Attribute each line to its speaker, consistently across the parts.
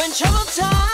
Speaker 1: When trouble time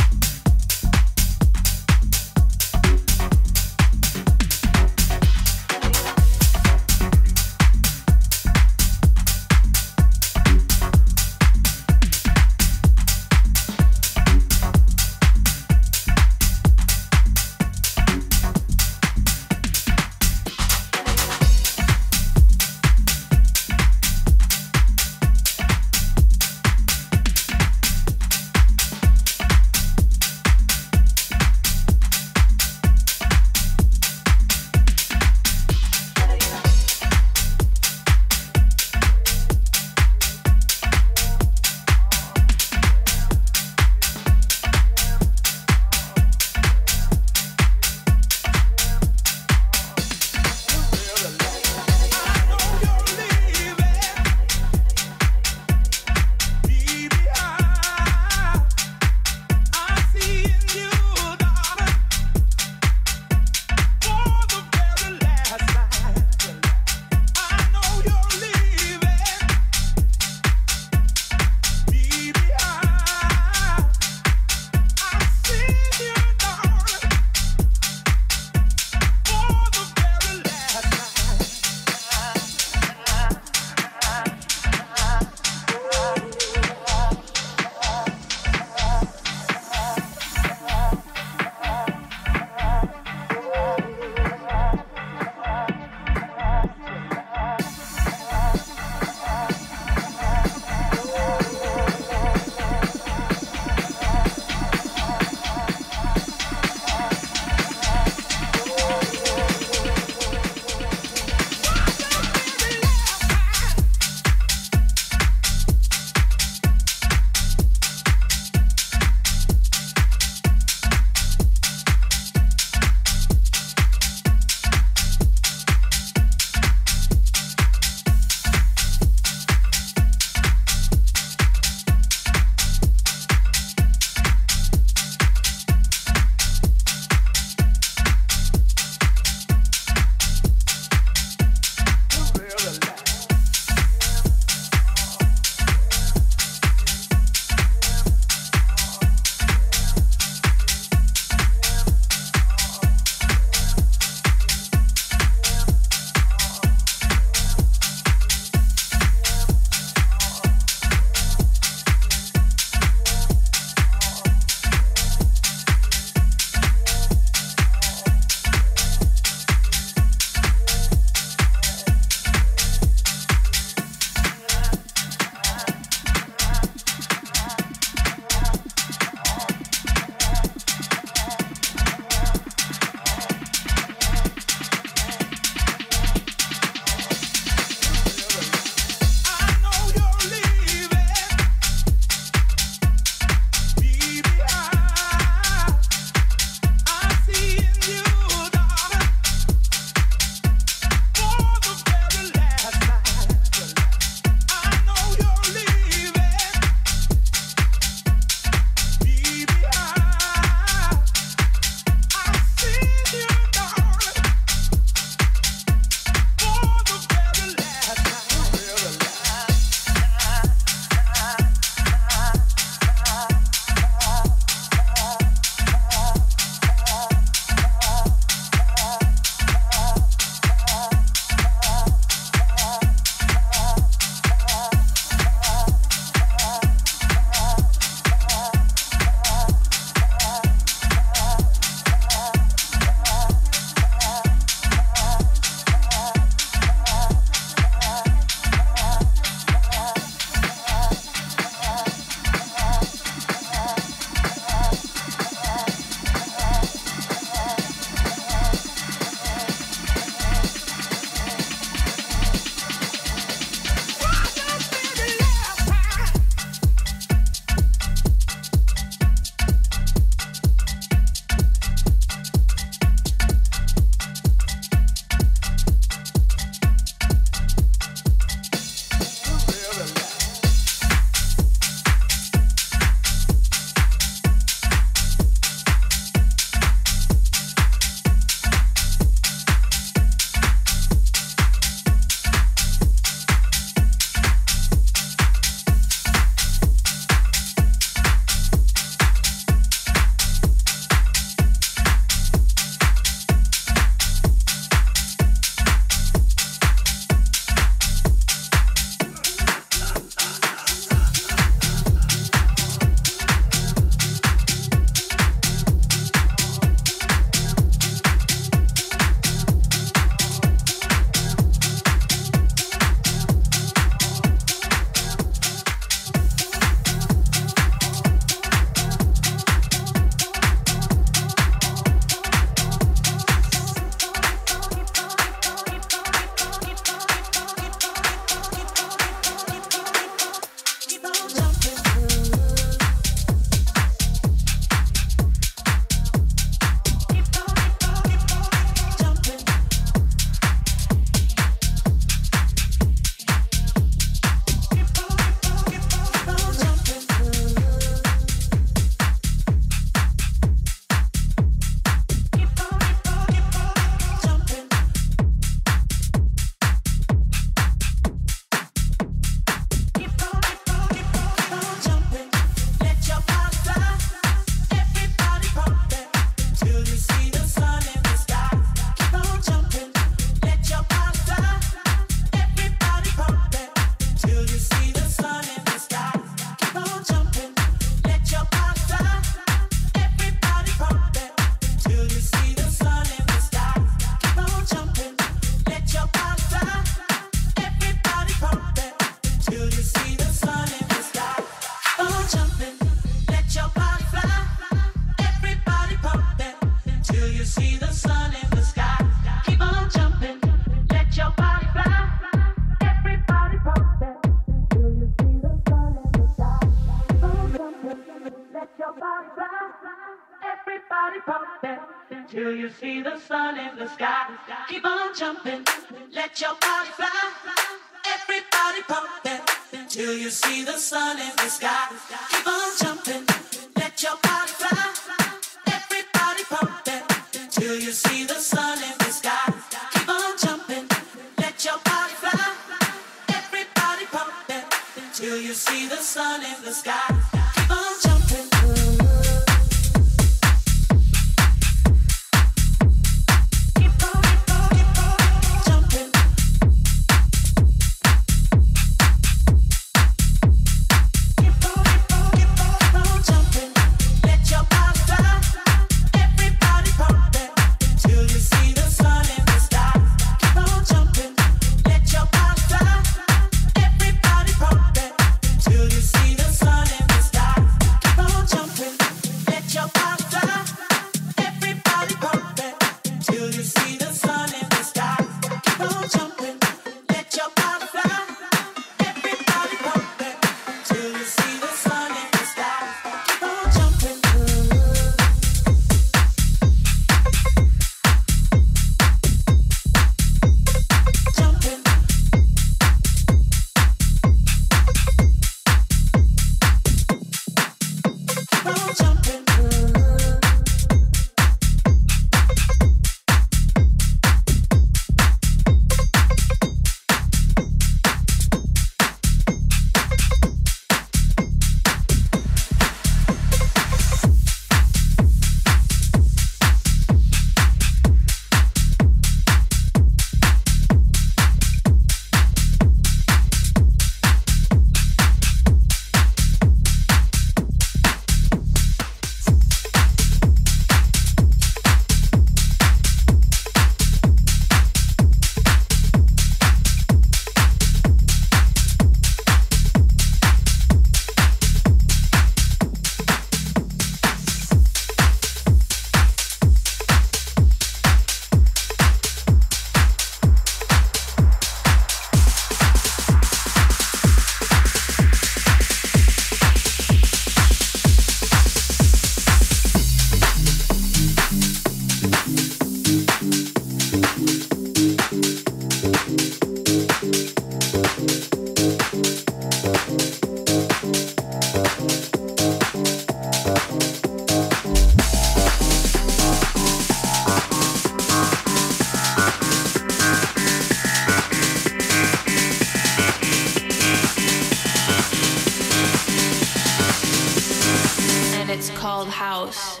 Speaker 2: it's called house.